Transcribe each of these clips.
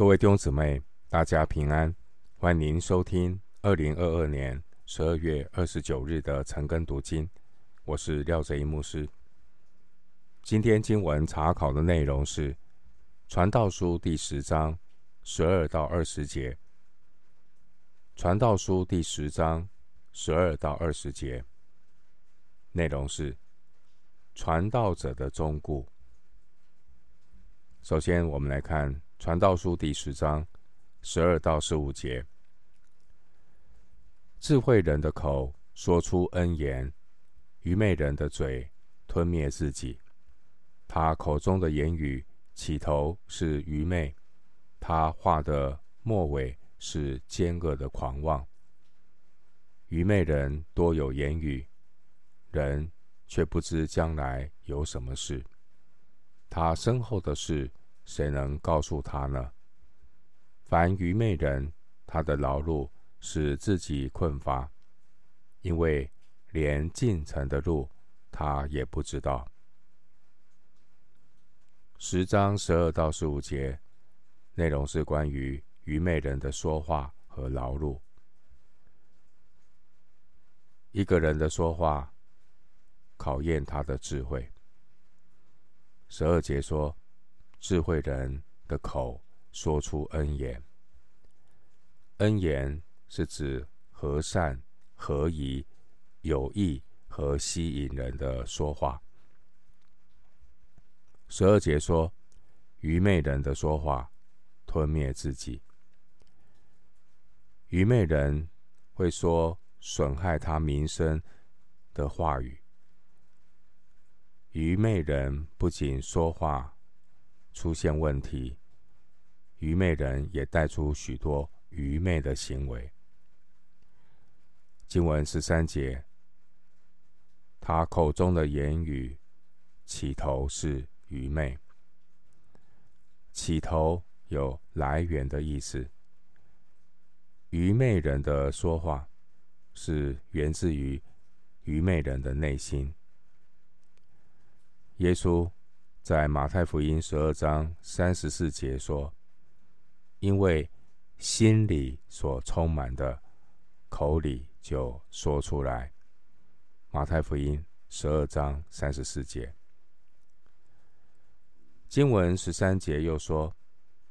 各位弟兄姊妹，大家平安，欢迎收听二零二二年十二月二十九日的晨更读经。我是廖哲一牧师。今天经文查考的内容是《传道书》第十章十二到二十节，《传道书》第十章十二到二十节内容是传道者的忠固。首先，我们来看。传道书第十章十二到十五节：智慧人的口说出恩言，愚昧人的嘴吞灭自己。他口中的言语起头是愚昧，他话的末尾是奸恶的狂妄。愚昧人多有言语，人却不知将来有什么事。他身后的事。谁能告诉他呢？凡愚昧人，他的劳碌使自己困乏，因为连进城的路他也不知道。十章十二到十五节内容是关于愚昧人的说话和劳碌。一个人的说话考验他的智慧。十二节说。智慧人的口说出恩言，恩言是指和善、合宜、有益和吸引人的说话。十二节说，愚昧人的说话吞灭自己。愚昧人会说损害他名声的话语。愚昧人不仅说话。出现问题，愚昧人也带出许多愚昧的行为。经文十三节，他口中的言语起头是愚昧，起头有来源的意思。愚昧人的说话是源自于愚昧人的内心。耶稣。在马太福音十二章三十四节说：“因为心里所充满的，口里就说出来。”马太福音十二章三十四节。经文十三节又说：“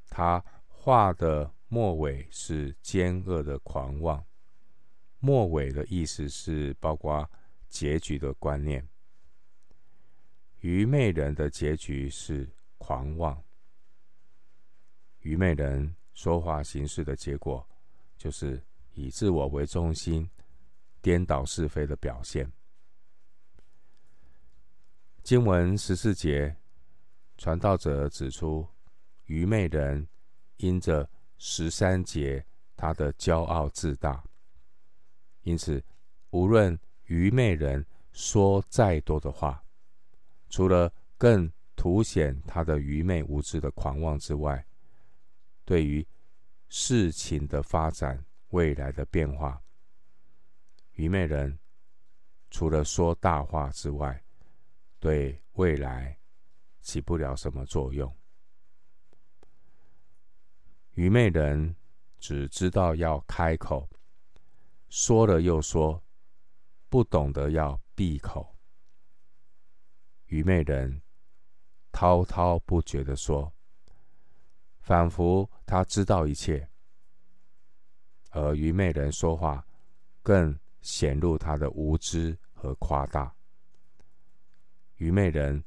他话的末尾是奸恶的狂妄。”末尾的意思是包括结局的观念。愚昧人的结局是狂妄。愚昧人说话行事的结果，就是以自我为中心、颠倒是非的表现。经文十四节，传道者指出，愚昧人因着十三节他的骄傲自大，因此无论愚昧人说再多的话。除了更凸显他的愚昧无知的狂妄之外，对于事情的发展、未来的变化，愚昧人除了说大话之外，对未来起不了什么作用。愚昧人只知道要开口，说了又说，不懂得要闭口。愚昧人滔滔不绝地说，仿佛他知道一切；而愚昧人说话更显露他的无知和夸大。愚昧人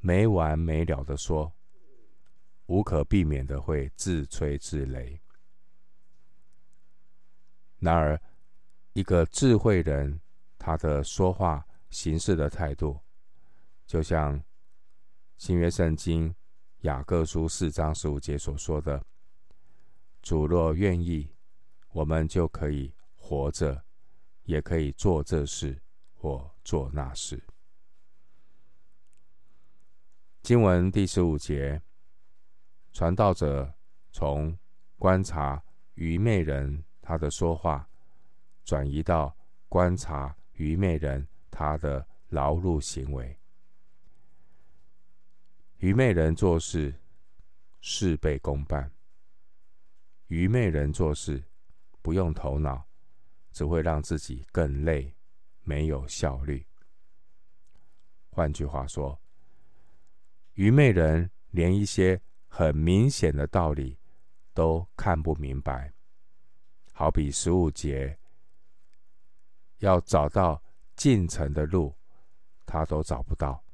没完没了地说，无可避免的会自吹自擂。然而，一个智慧人，他的说话行事的态度。就像新约圣经雅各书四章十五节所说的：“主若愿意，我们就可以活着，也可以做这事或做那事。”经文第十五节，传道者从观察愚昧人他的说话，转移到观察愚昧人他的劳碌行为。愚昧人做事事倍功半，愚昧人做事不用头脑，只会让自己更累，没有效率。换句话说，愚昧人连一些很明显的道理都看不明白，好比十五节，要找到进城的路，他都找不到。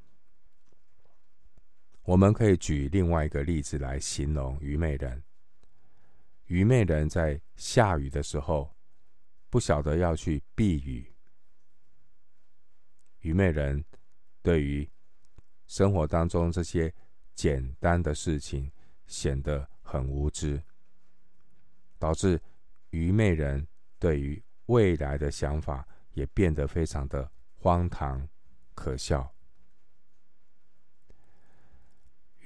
我们可以举另外一个例子来形容愚昧人。愚昧人在下雨的时候，不晓得要去避雨。愚昧人对于生活当中这些简单的事情显得很无知，导致愚昧人对于未来的想法也变得非常的荒唐可笑。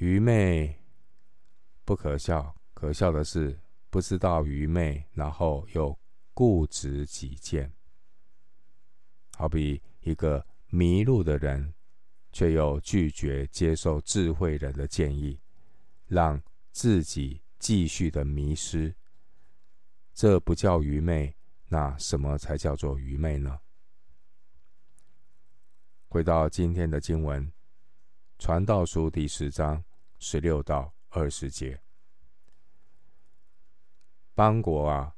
愚昧不可笑，可笑的是不知道愚昧，然后又固执己见。好比一个迷路的人，却又拒绝接受智慧人的建议，让自己继续的迷失。这不叫愚昧，那什么才叫做愚昧呢？回到今天的经文，《传道书》第十章。十六到二十节，邦国啊，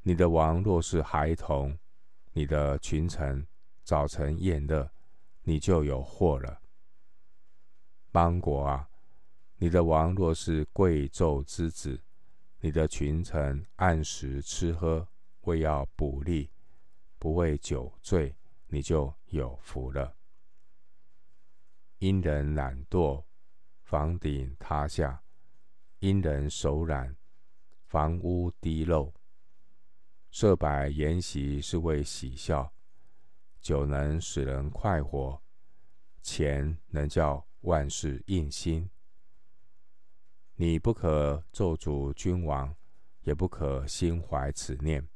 你的王若是孩童，你的群臣早晨宴乐，你就有祸了。邦国啊，你的王若是贵胄之子，你的群臣按时吃喝，为要补力，不为酒醉，你就有福了。因人懒惰。房顶塌下，因人手染；房屋滴漏，设摆筵席是为喜笑，酒能使人快活，钱能叫万事应心。你不可咒诅君王，也不可心怀此念，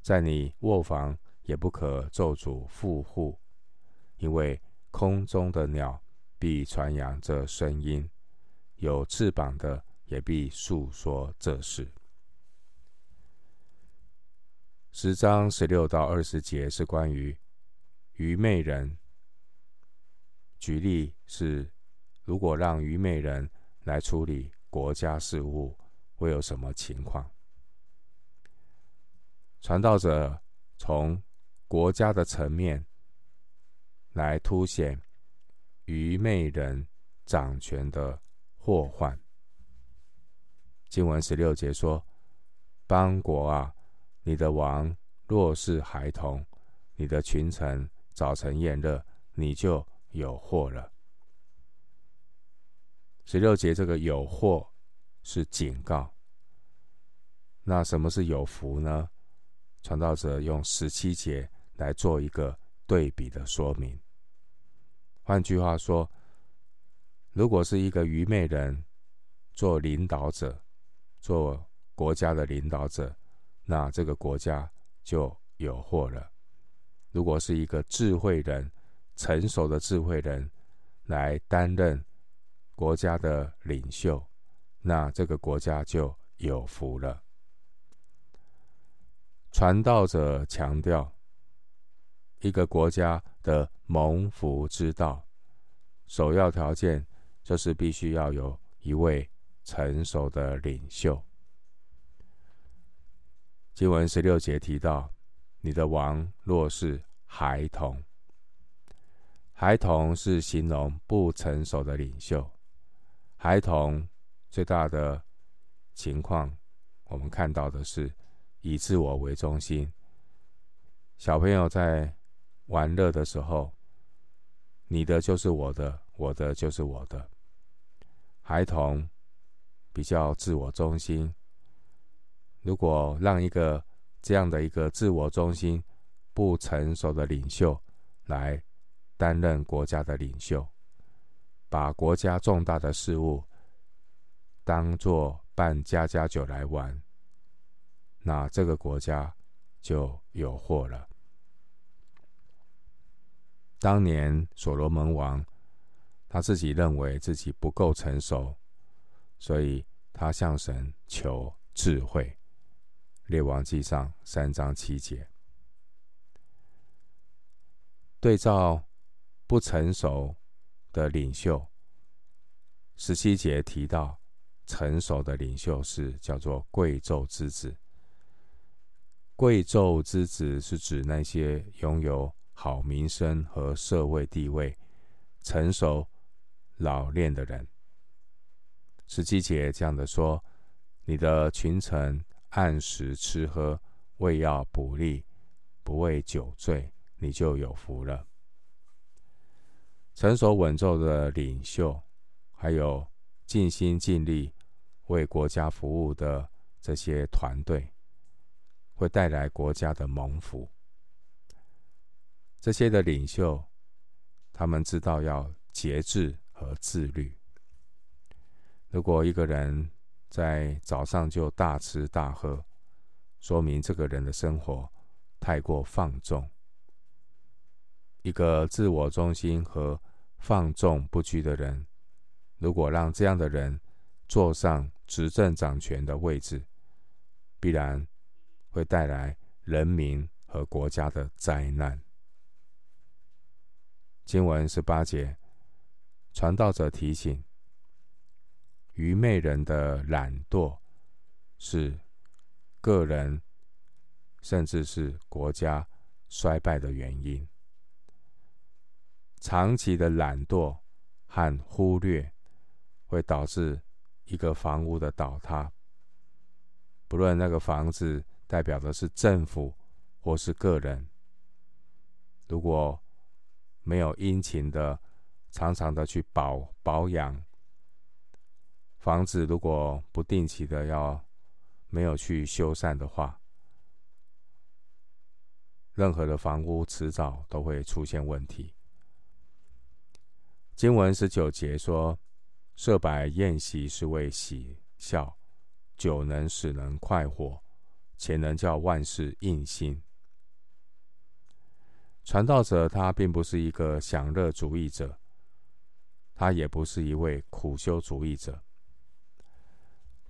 在你卧房也不可咒诅富户，因为空中的鸟。必传扬这声音，有翅膀的也必述说这事。十章十六到二十节是关于愚昧人。举例是，如果让愚昧人来处理国家事务，会有什么情况？传道者从国家的层面来凸显。愚昧人掌权的祸患。经文十六节说：“邦国啊，你的王若是孩童，你的群臣早晨宴乐，你就有祸了。”十六节这个有祸是警告。那什么是有福呢？传道者用十七节来做一个对比的说明。换句话说，如果是一个愚昧人做领导者，做国家的领导者，那这个国家就有祸了；如果是一个智慧人、成熟的智慧人来担任国家的领袖，那这个国家就有福了。传道者强调，一个国家的蒙福之道，首要条件就是必须要有一位成熟的领袖。经文十六节提到，你的王若是孩童，孩童是形容不成熟的领袖。孩童最大的情况，我们看到的是以自我为中心。小朋友在玩乐的时候，你的就是我的，我的就是我的。孩童比较自我中心。如果让一个这样的一个自我中心、不成熟的领袖来担任国家的领袖，把国家重大的事务当作办家家酒来玩，那这个国家就有祸了。当年所罗门王，他自己认为自己不够成熟，所以他向神求智慧。列王记上三章七节，对照不成熟的领袖，十七节提到成熟的领袖是叫做贵胄之子。贵胄之子是指那些拥有好名声和社会地位、成熟老练的人。十七节这样的说：“你的群臣。”按时吃喝，为要补力，不为酒醉，你就有福了。成熟稳重的领袖，还有尽心尽力为国家服务的这些团队，会带来国家的蒙福。这些的领袖，他们知道要节制和自律。如果一个人，在早上就大吃大喝，说明这个人的生活太过放纵。一个自我中心和放纵不羁的人，如果让这样的人坐上执政掌权的位置，必然会带来人民和国家的灾难。经文十八节，传道者提醒。愚昧人的懒惰是个人甚至是国家衰败的原因。长期的懒惰和忽略会导致一个房屋的倒塌。不论那个房子代表的是政府或是个人，如果没有殷勤的、常常的去保保养。房子如果不定期的要没有去修缮的话，任何的房屋迟早都会出现问题。经文十九节说：“设摆宴席是为喜笑，酒能使人快活，且能叫万事应心。”传道者他并不是一个享乐主义者，他也不是一位苦修主义者。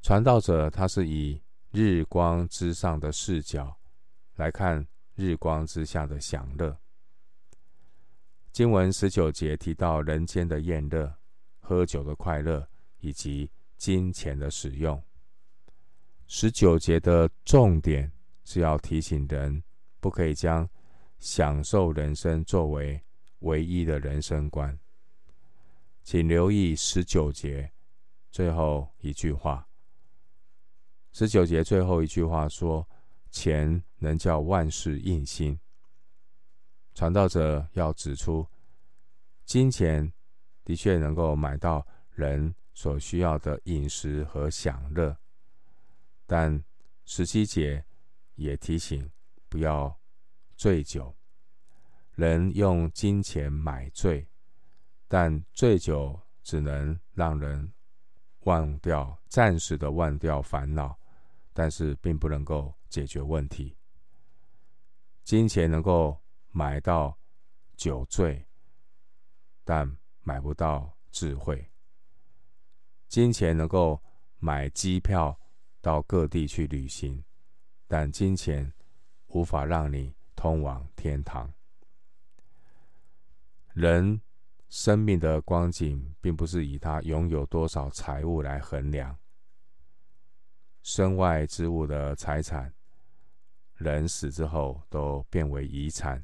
传道者，他是以日光之上的视角来看日光之下的享乐。经文十九节提到人间的宴乐、喝酒的快乐以及金钱的使用。十九节的重点是要提醒人，不可以将享受人生作为唯一的人生观。请留意十九节最后一句话。十九节最后一句话说：“钱能叫万事应心。”传道者要指出，金钱的确能够买到人所需要的饮食和享乐，但十七节也提醒不要醉酒。人用金钱买醉，但醉酒只能让人忘掉，暂时的忘掉烦恼。但是并不能够解决问题。金钱能够买到酒醉，但买不到智慧。金钱能够买机票到各地去旅行，但金钱无法让你通往天堂。人生命的光景，并不是以他拥有多少财物来衡量。身外之物的财产，人死之后都变为遗产。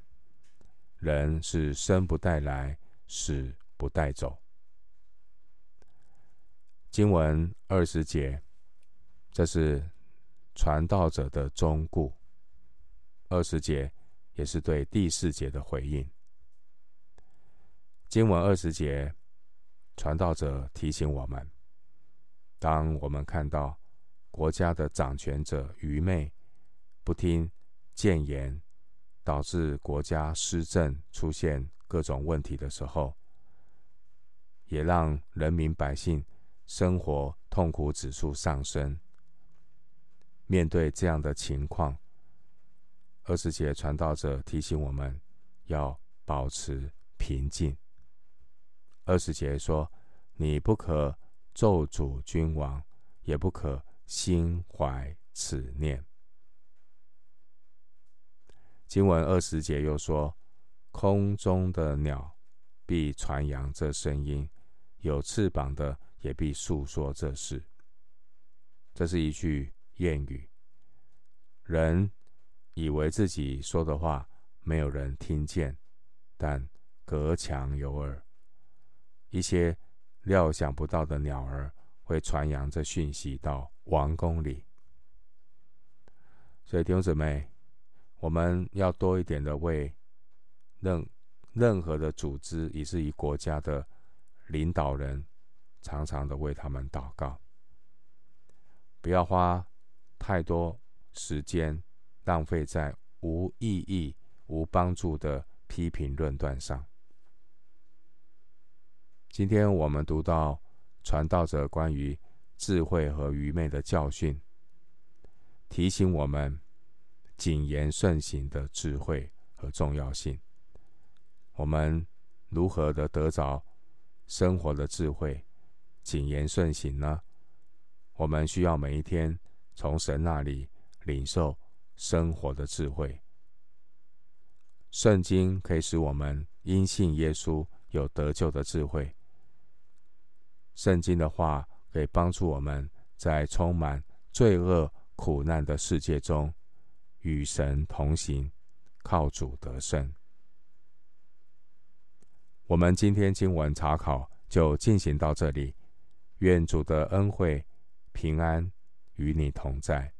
人是生不带来，死不带走。经文二十节，这是传道者的忠告。二十节也是对第四节的回应。经文二十节，传道者提醒我们：当我们看到。国家的掌权者愚昧、不听谏言，导致国家施政、出现各种问题的时候，也让人民百姓生活痛苦指数上升。面对这样的情况，二十节传道者提醒我们要保持平静。二十节说：“你不可咒诅君王，也不可。”心怀此念。经文二十节又说：“空中的鸟必传扬这声音，有翅膀的也必述说这事。”这是一句谚语。人以为自己说的话没有人听见，但隔墙有耳。一些料想不到的鸟儿会传扬这讯息到王宫里。所以弟兄姊妹，我们要多一点的为任任何的组织，以至于国家的领导人，常常的为他们祷告，不要花太多时间浪费在无意义、无帮助的批评论断上。今天我们读到传道者关于智慧和愚昧的教训，提醒我们谨言慎行的智慧和重要性。我们如何的得着生活的智慧、谨言慎行呢？我们需要每一天从神那里领受生活的智慧。圣经可以使我们因信耶稣有得救的智慧。圣经的话可以帮助我们在充满罪恶、苦难的世界中与神同行，靠主得胜。我们今天经文查考就进行到这里，愿主的恩惠、平安与你同在。